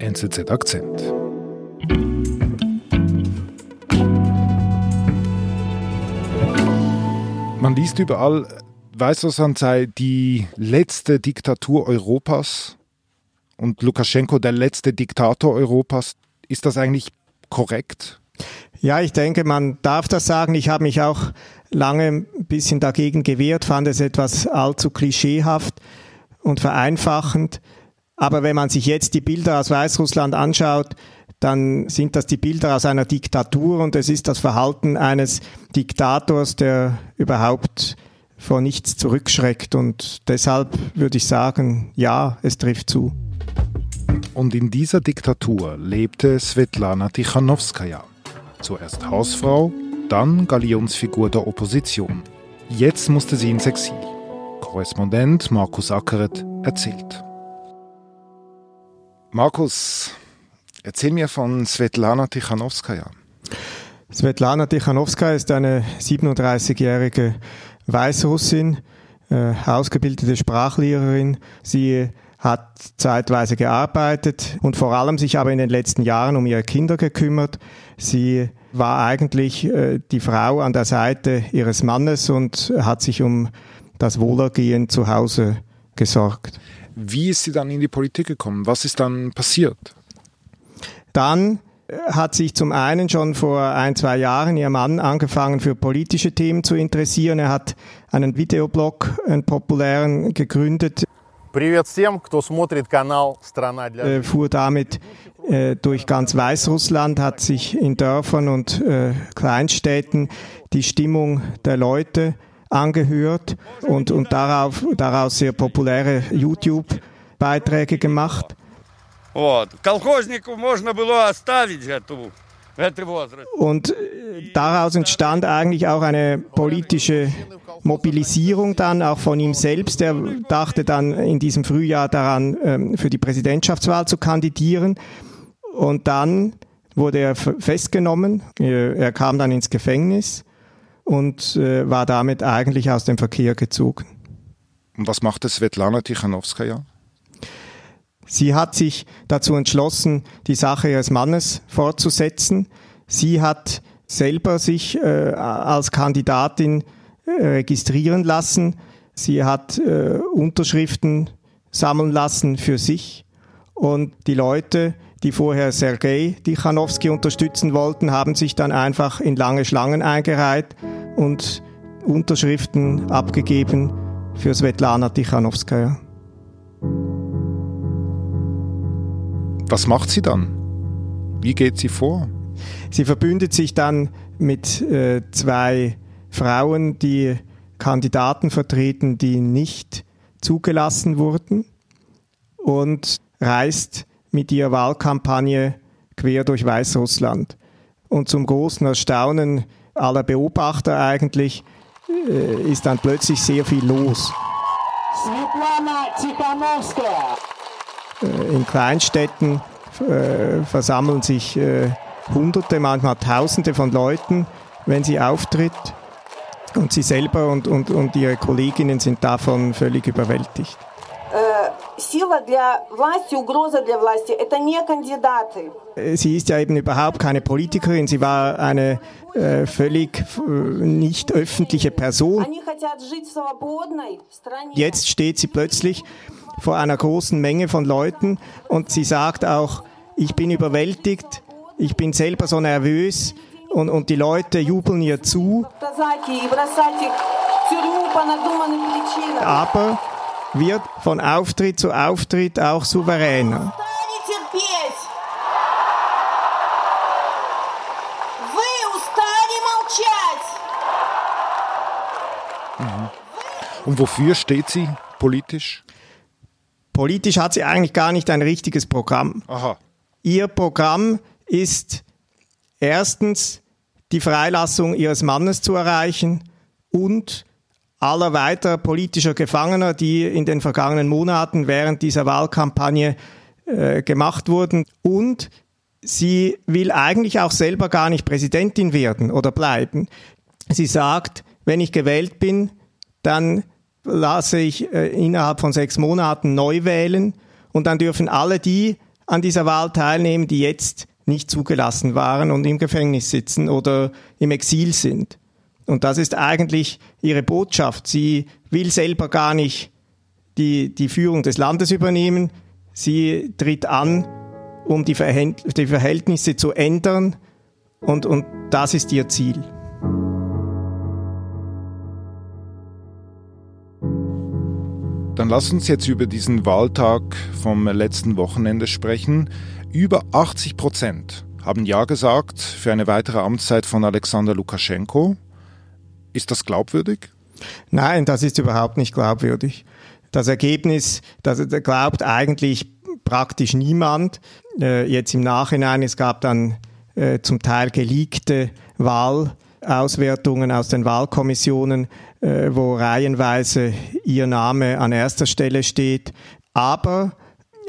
NZZ Akzent. Man liest überall, Weißrussland sei die letzte Diktatur Europas und Lukaschenko der letzte Diktator Europas. Ist das eigentlich korrekt? Ja, ich denke, man darf das sagen. Ich habe mich auch lange ein bisschen dagegen gewehrt, fand es etwas allzu klischeehaft und vereinfachend. Aber wenn man sich jetzt die Bilder aus Weißrussland anschaut, dann sind das die Bilder aus einer Diktatur und es ist das Verhalten eines Diktators, der überhaupt vor nichts zurückschreckt. Und deshalb würde ich sagen, ja, es trifft zu. Und in dieser Diktatur lebte Svetlana Tichanowskaja. Zuerst Hausfrau, dann Galionsfigur der Opposition. Jetzt musste sie ins Exil. Korrespondent Markus Ackeret erzählt. Markus, erzähl mir von Svetlana Tichanowskaja. Svetlana Tichanowskaja ist eine 37-jährige Weißrussin, äh, ausgebildete Sprachlehrerin. Sie hat zeitweise gearbeitet und vor allem sich aber in den letzten Jahren um ihre Kinder gekümmert. Sie war eigentlich äh, die Frau an der Seite ihres Mannes und hat sich um das Wohlergehen zu Hause gesorgt. Wie ist sie dann in die Politik gekommen? Was ist dann passiert? Dann äh, hat sich zum einen schon vor ein, zwei Jahren ihr Mann angefangen für politische Themen zu interessieren. Er hat einen Videoblog, einen populären, gegründet, Привет всем, кто смотрит канал «Страна для äh, fuhr damit äh, durch ganz Weißrussland, hat sich in Dörfern und äh, Kleinstädten die Stimmung der Leute angehört und, und darauf, daraus sehr populäre YouTube-Beiträge gemacht. Und э, daraus entstand eigentlich auch eine politische Mobilisierung dann, auch von ihm selbst. Er dachte dann in diesem Frühjahr daran, ähm, für die Präsidentschaftswahl zu kandidieren. Und dann wurde er festgenommen. Äh, er kam dann ins Gefängnis und äh, war damit eigentlich aus dem Verkehr gezogen. Und was machte Svetlana Tichanowskaja? Sie hat sich dazu entschlossen, die Sache ihres Mannes fortzusetzen. Sie hat selber sich äh, als Kandidatin äh, registrieren lassen. Sie hat äh, Unterschriften sammeln lassen für sich. Und die Leute, die vorher Sergei Tichanowski unterstützen wollten, haben sich dann einfach in lange Schlangen eingereiht und Unterschriften abgegeben für Svetlana Tichanowskaja. Was macht sie dann? Wie geht sie vor? Sie verbündet sich dann mit äh, zwei Frauen, die Kandidaten vertreten, die nicht zugelassen wurden und reist mit ihrer Wahlkampagne quer durch Weißrussland. Und zum großen Erstaunen aller Beobachter eigentlich, äh, ist dann plötzlich sehr viel los. Äh, in Kleinstädten äh, versammeln sich äh, Hunderte, manchmal Tausende von Leuten, wenn sie auftritt. Und sie selber und, und, und ihre Kolleginnen sind davon völlig überwältigt. Э, Сила для власти, угроза для власти – это не кандидаты. Äh, Sie ist ja eben überhaupt keine Politikerin, sie war eine äh, völlig äh, nicht öffentliche Person. Они хотят жить в свободной стране. Jetzt steht sie plötzlich vor einer großen Menge von Leuten und sie sagt auch, ich bin überwältigt, ich bin selber so nervös und, und die Leute jubeln ihr zu, Казаки и бросать их в тюрьму по надуманным причинам. aber wird von Auftritt zu Auftritt auch souveräner. Und wofür steht sie politisch? Politisch hat sie eigentlich gar nicht ein richtiges Programm. Aha. Ihr Programm ist erstens die Freilassung ihres Mannes zu erreichen und aller weiterer politischer Gefangener, die in den vergangenen Monaten während dieser Wahlkampagne äh, gemacht wurden. Und sie will eigentlich auch selber gar nicht Präsidentin werden oder bleiben. Sie sagt, wenn ich gewählt bin, dann lasse ich äh, innerhalb von sechs Monaten neu wählen und dann dürfen alle die an dieser Wahl teilnehmen, die jetzt nicht zugelassen waren und im Gefängnis sitzen oder im Exil sind. Und das ist eigentlich ihre Botschaft. Sie will selber gar nicht die, die Führung des Landes übernehmen. Sie tritt an, um die, Verhältnisse zu ändern. Und, und das ist ihr Ziel. Dann lass uns jetzt über diesen Wahltag vom letzten Wochenende sprechen. Über 80 Prozent haben Ja gesagt für eine weitere Amtszeit von Alexander Lukaschenko. Ist das glaubwürdig? Nein, das ist überhaupt nicht glaubwürdig. Das Ergebnis, das glaubt eigentlich praktisch niemand. Äh, jetzt im Nachhinein, es gab dann äh, zum Teil geleakte Wahlauswertungen aus den Wahlkommissionen, äh, wo reihenweise ihr Name an erster Stelle steht. Aber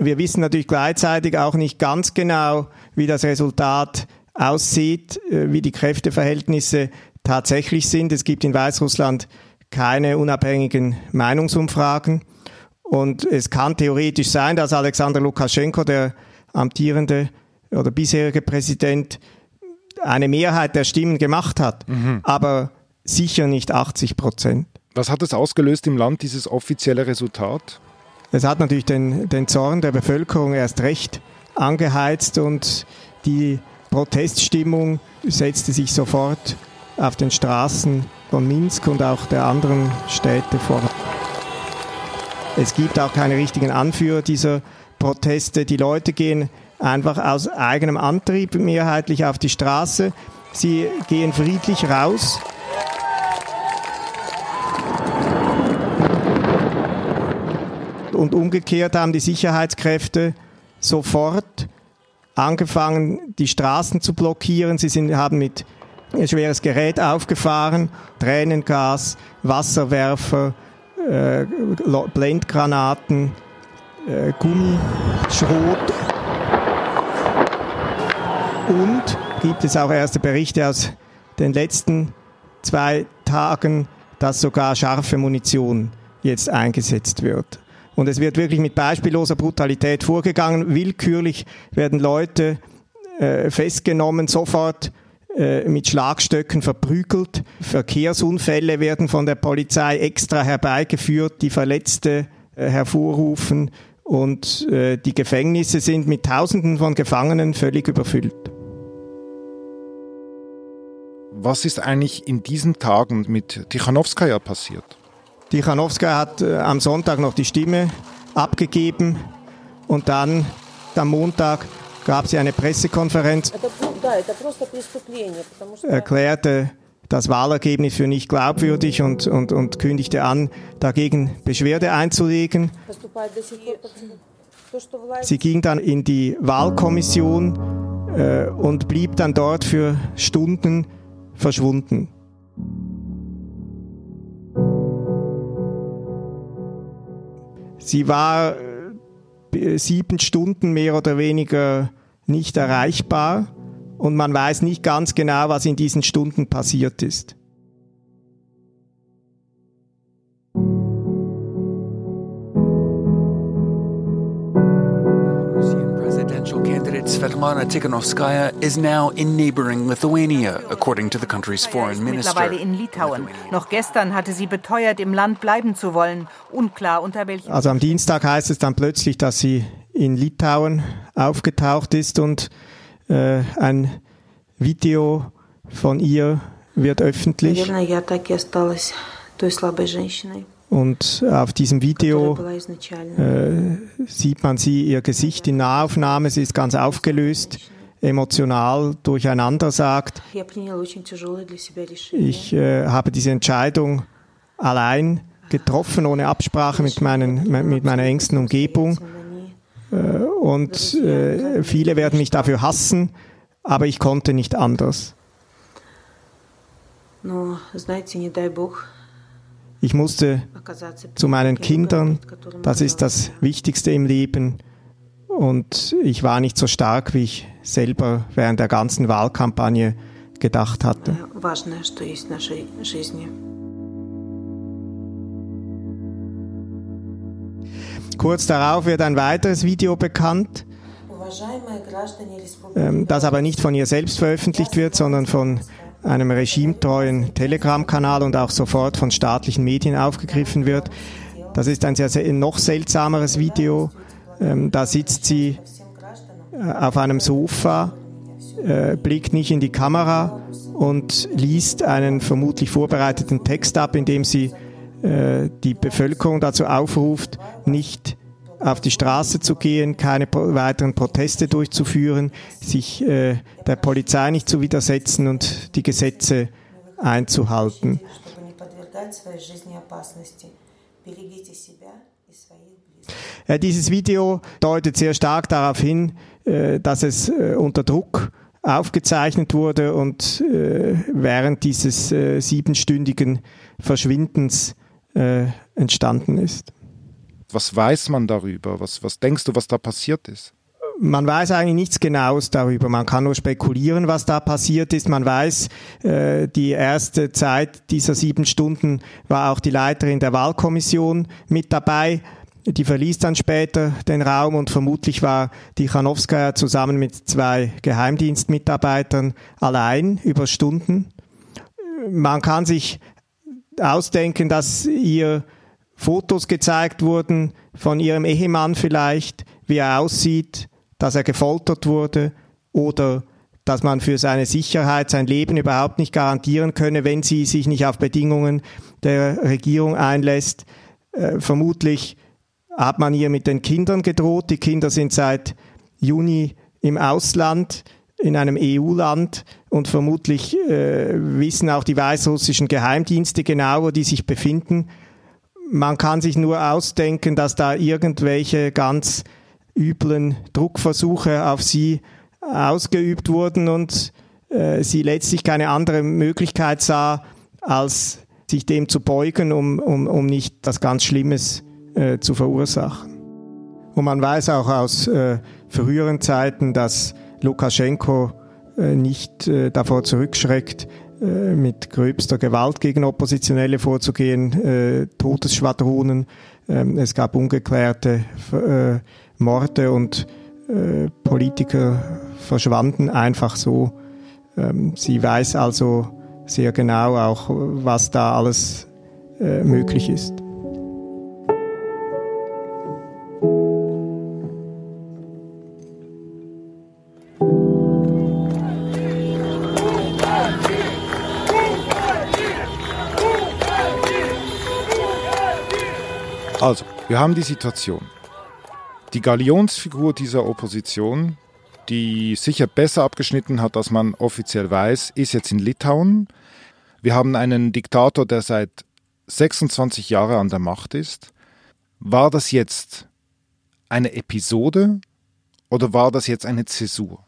wir wissen natürlich gleichzeitig auch nicht ganz genau, wie das Resultat aussieht, wie die Kräfteverhältnisse tatsächlich sind. Es gibt in Weißrussland keine unabhängigen Meinungsumfragen. Und es kann theoretisch sein, dass Alexander Lukaschenko, der amtierende oder bisherige Präsident, eine Mehrheit der Stimmen gemacht hat. Mhm. Aber sicher nicht 80 Prozent. Was hat es ausgelöst im Land, dieses offizielle Resultat? Es hat natürlich den, den Zorn der Bevölkerung erst recht angeheizt und die Proteststimmung setzte sich sofort auf den Straßen von Minsk und auch der anderen Städte fort. Es gibt auch keine richtigen Anführer dieser Proteste. Die Leute gehen einfach aus eigenem Antrieb mehrheitlich auf die Straße. Sie gehen friedlich raus und umgekehrt haben die Sicherheitskräfte sofort angefangen, die Straßen zu blockieren. Sie sind, haben mit schweres Gerät aufgefahren, Tränengas, Wasserwerfer, äh, Blendgranaten, äh, Gummischrot. Und gibt es auch erste Berichte aus den letzten zwei Tagen, dass sogar scharfe Munition jetzt eingesetzt wird. Und es wird wirklich mit beispielloser Brutalität vorgegangen. Willkürlich werden Leute äh, festgenommen, sofort äh, mit Schlagstöcken verprügelt. Verkehrsunfälle werden von der Polizei extra herbeigeführt, die Verletzte äh, hervorrufen. Und äh, die Gefängnisse sind mit Tausenden von Gefangenen völlig überfüllt. Was ist eigentlich in diesen Tagen mit Tichanowskaja passiert? Die Chanowska hat am Sonntag noch die Stimme abgegeben und dann am Montag gab sie eine Pressekonferenz, erklärte das Wahlergebnis für nicht glaubwürdig und, und, und kündigte an, dagegen Beschwerde einzulegen. Sie ging dann in die Wahlkommission äh, und blieb dann dort für Stunden verschwunden. Sie war sieben Stunden mehr oder weniger nicht erreichbar und man weiß nicht ganz genau, was in diesen Stunden passiert ist. Svetlana Tikhanovskaya is now in neighboring Lithuania, according to the country's foreign minister. Mittlerweile in Litauen. Noch gestern hatte sie beteuert, im Land bleiben zu wollen. Unklar unter welchen. Also am Dienstag heißt es dann plötzlich, dass sie in Litauen aufgetaucht ist und äh, ein Video von ihr wird öffentlich. Und auf diesem Video äh, sieht man sie, ihr Gesicht in Nahaufnahme, sie ist ganz aufgelöst, emotional durcheinander sagt, ich äh, habe diese Entscheidung allein getroffen, ohne Absprache mit, meinen, mit meiner engsten Umgebung. Äh, und äh, viele werden mich dafür hassen, aber ich konnte nicht anders. Ich musste zu meinen Kindern, das ist das Wichtigste im Leben. Und ich war nicht so stark, wie ich selber während der ganzen Wahlkampagne gedacht hatte. Kurz darauf wird ein weiteres Video bekannt. ähm, das aber nicht von ihr selbst veröffentlicht wird, sondern von einem regimetreuen Telegram-Kanal und auch sofort von staatlichen Medien aufgegriffen wird. Das ist ein sehr, sehr noch seltsameres Video. Ähm, da sitzt sie äh, auf einem Sofa, äh, blickt nicht in die Kamera und liest einen vermutlich vorbereiteten Text ab, in dem sie äh, die Bevölkerung dazu aufruft, nicht auf die Straße zu gehen, keine weiteren Proteste durchzuführen, sich äh, der Polizei nicht zu widersetzen und die Gesetze einzuhalten. Ja, dieses Video deutet sehr stark darauf hin, äh, dass es äh, unter Druck aufgezeichnet wurde und äh, während dieses äh, siebenstündigen Verschwindens äh, entstanden ist. Was weiß man darüber? Was, was denkst du, was da passiert ist? Man weiß eigentlich nichts Genaues darüber. Man kann nur spekulieren, was da passiert ist. Man weiß, äh, die erste Zeit dieser sieben Stunden war auch die Leiterin der Wahlkommission mit dabei. Die verließ dann später den Raum und vermutlich war die Chanowskaja zusammen mit zwei Geheimdienstmitarbeitern allein über Stunden. Man kann sich ausdenken, dass ihr Fotos gezeigt wurden von ihrem Ehemann vielleicht, wie er aussieht, dass er gefoltert wurde oder dass man für seine Sicherheit sein Leben überhaupt nicht garantieren könne, wenn sie sich nicht auf Bedingungen der Regierung einlässt. Äh, vermutlich hat man ihr mit den Kindern gedroht. Die Kinder sind seit Juni im Ausland in einem EU-Land und vermutlich äh, wissen auch die weißrussischen Geheimdienste genau, wo die sich befinden. Man kann sich nur ausdenken, dass da irgendwelche ganz üblen Druckversuche auf sie ausgeübt wurden und äh, sie letztlich keine andere Möglichkeit sah, als sich dem zu beugen, um, um, um nicht das ganz Schlimmes äh, zu verursachen. Und man weiß auch aus äh, früheren Zeiten, dass Lukaschenko äh, nicht äh, davor zurückschreckt, mit gröbster Gewalt gegen Oppositionelle vorzugehen, Todesschwadronen. Ähm, es gab ungeklärte Morde und Politiker verschwanden einfach so. Ähm, sie weiß also sehr genau auch, was da alles möglich ist. Also, wir haben die Situation. Die Galionsfigur dieser Opposition, die sicher besser abgeschnitten hat, als man offiziell weiß, ist jetzt in Litauen. Wir haben einen Diktator, der seit 26 Jahren an der Macht ist. War das jetzt eine Episode oder war das jetzt eine Zäsur?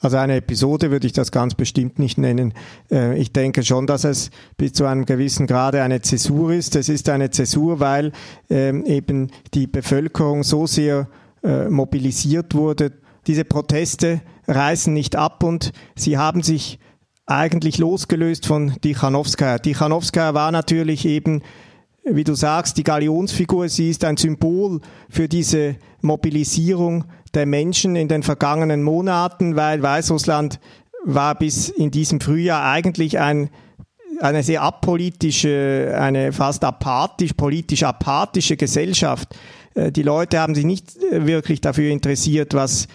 Also eine Episode würde ich das ganz bestimmt nicht nennen. Äh, ich denke schon, dass es bis zu einem gewissen Grade eine Zäsur ist. Es ist eine Zäsur, weil ähm, eben die Bevölkerung so sehr äh, mobilisiert wurde. Diese Proteste reißen nicht ab und sie haben sich eigentlich losgelöst von Tichanowskaja. Tichanowskaja war natürlich eben wie du sagst, die Galionsfigur, sie ist ein Symbol für diese Mobilisierung der Menschen in den vergangenen Monaten, weil Weißrussland war bis in diesem Frühjahr eigentlich ein, eine sehr apolitische, eine fast apathisch, politisch apathische Gesellschaft. Äh, die Leute haben sich nicht äh, wirklich dafür interessiert, was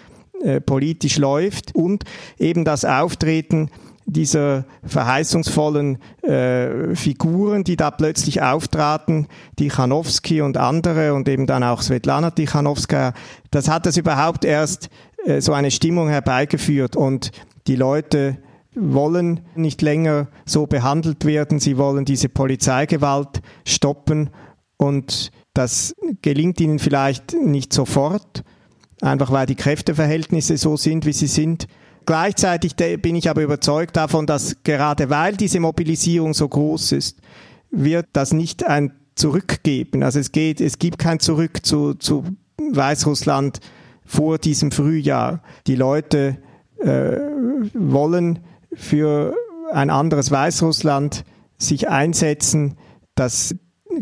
äh, politisch läuft und eben das Auftreten dieser verheißungsvollen äh, Figuren, die da plötzlich auftraten, Tichanowski und andere und eben dann auch Svetlana Tichanowskaja, das hat das überhaupt erst äh, so eine Stimmung herbeigeführt. Und die Leute wollen nicht länger so behandelt werden, sie wollen diese Polizeigewalt stoppen. Und das gelingt ihnen vielleicht nicht sofort, einfach weil die Kräfteverhältnisse so sind, wie sie sind. Gleichzeitig bin ich aber überzeugt davon, dass gerade weil diese Mobilisierung so groß ist, wird das nicht ein Zurückgeben. Also es geht, es gibt kein Zurück zu, zu Weißrussland vor diesem Frühjahr. Die Leute äh, wollen für ein anderes Weißrussland sich einsetzen. Das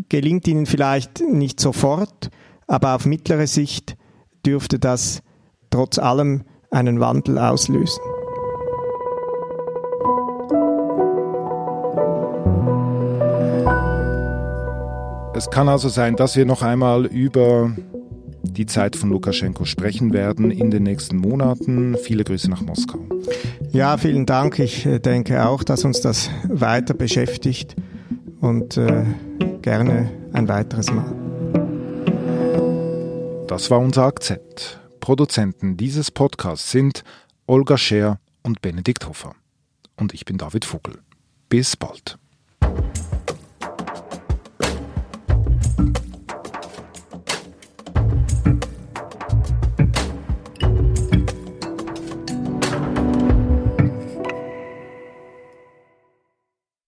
gelingt ihnen vielleicht nicht sofort, aber auf mittlere Sicht dürfte das trotz allem einen Wandel auslösen. Es kann also sein, dass wir noch einmal über die Zeit von Lukaschenko sprechen werden in den nächsten Monaten. Viele Grüße nach Moskau. Ja, vielen Dank. Ich äh, denke auch, dass uns das weiter beschäftigt und äh, gerne ein weiteres Mal. Das war unser Akzent. Produzenten dieses Podcasts sind Olga Scher und Benedikt Hofer. Und ich bin David Vogel. Bis bald.